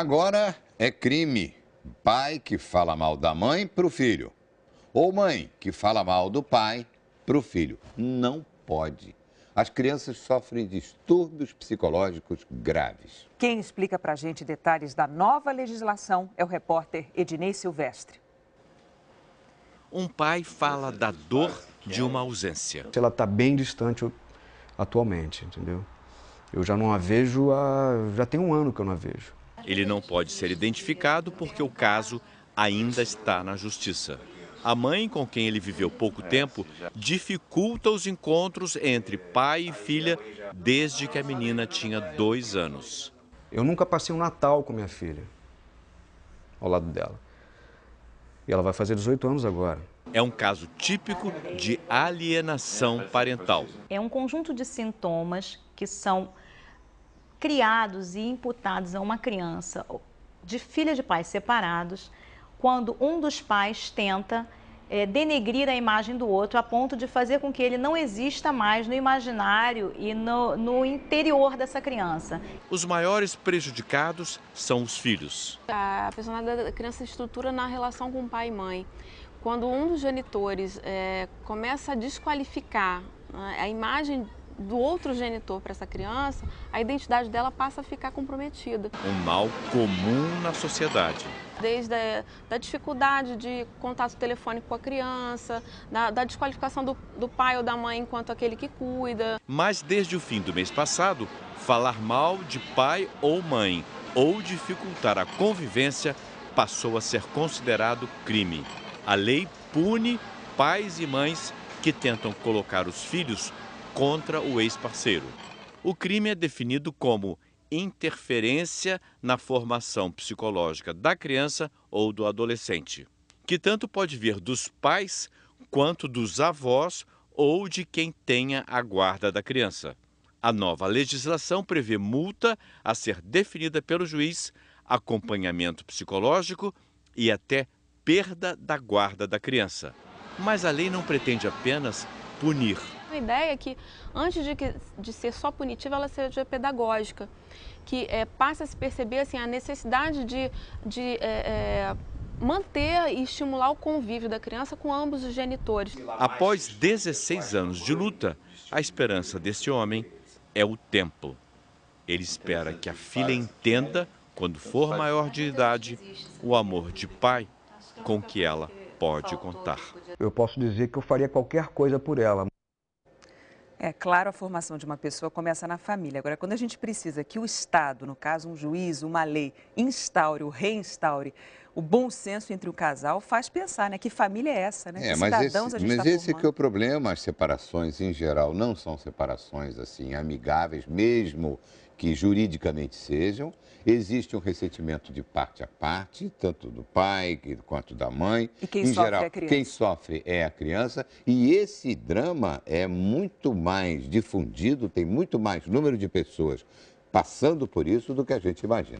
Agora é crime. Pai que fala mal da mãe para o filho. Ou mãe que fala mal do pai para o filho. Não pode. As crianças sofrem distúrbios psicológicos graves. Quem explica para a gente detalhes da nova legislação é o repórter Ednei Silvestre. Um pai fala da dor de uma ausência. Ela está bem distante atualmente, entendeu? Eu já não a vejo há. já tem um ano que eu não a vejo. Ele não pode ser identificado porque o caso ainda está na justiça. A mãe, com quem ele viveu pouco tempo, dificulta os encontros entre pai e filha desde que a menina tinha dois anos. Eu nunca passei um Natal com minha filha ao lado dela. E ela vai fazer 18 anos agora. É um caso típico de alienação parental. É um conjunto de sintomas que são criados e imputados a uma criança de filha de pais separados quando um dos pais tenta é, denegrir a imagem do outro a ponto de fazer com que ele não exista mais no imaginário e no, no interior dessa criança. Os maiores prejudicados são os filhos. A personalidade da criança se estrutura na relação com pai e mãe. Quando um dos genitores é, começa a desqualificar né, a imagem do outro genitor para essa criança, a identidade dela passa a ficar comprometida. Um mal comum na sociedade. Desde a da dificuldade de contato telefônico com a criança, da, da desqualificação do, do pai ou da mãe enquanto aquele que cuida. Mas desde o fim do mês passado, falar mal de pai ou mãe ou dificultar a convivência passou a ser considerado crime. A lei pune pais e mães que tentam colocar os filhos contra o ex-parceiro. O crime é definido como interferência na formação psicológica da criança ou do adolescente, que tanto pode vir dos pais quanto dos avós ou de quem tenha a guarda da criança. A nova legislação prevê multa a ser definida pelo juiz, acompanhamento psicológico e até perda da guarda da criança. Mas a lei não pretende apenas punir a ideia é que, antes de, que, de ser só punitiva, ela seja pedagógica, que é, passe a se perceber assim, a necessidade de, de é, é, manter e estimular o convívio da criança com ambos os genitores. Após 16 anos de luta, a esperança desse homem é o tempo. Ele espera que a filha entenda, quando for maior de idade, o amor de pai com que ela pode contar. Eu posso dizer que eu faria qualquer coisa por ela. É claro, a formação de uma pessoa começa na família. Agora, quando a gente precisa que o Estado, no caso um juiz, uma lei, instaure ou reinstaure o bom senso entre o casal, faz pensar, né? Que família é essa, né? É, mas cidadãos esse, mas tá esse formando. que é o problema. As separações, em geral, não são separações assim amigáveis, mesmo que juridicamente sejam. Existe um ressentimento de parte a parte, tanto do pai quanto da mãe. E quem em sofre geral, é a criança. Quem sofre é a criança. E esse drama é muito mais difundido, tem muito mais número de pessoas passando por isso do que a gente imagina.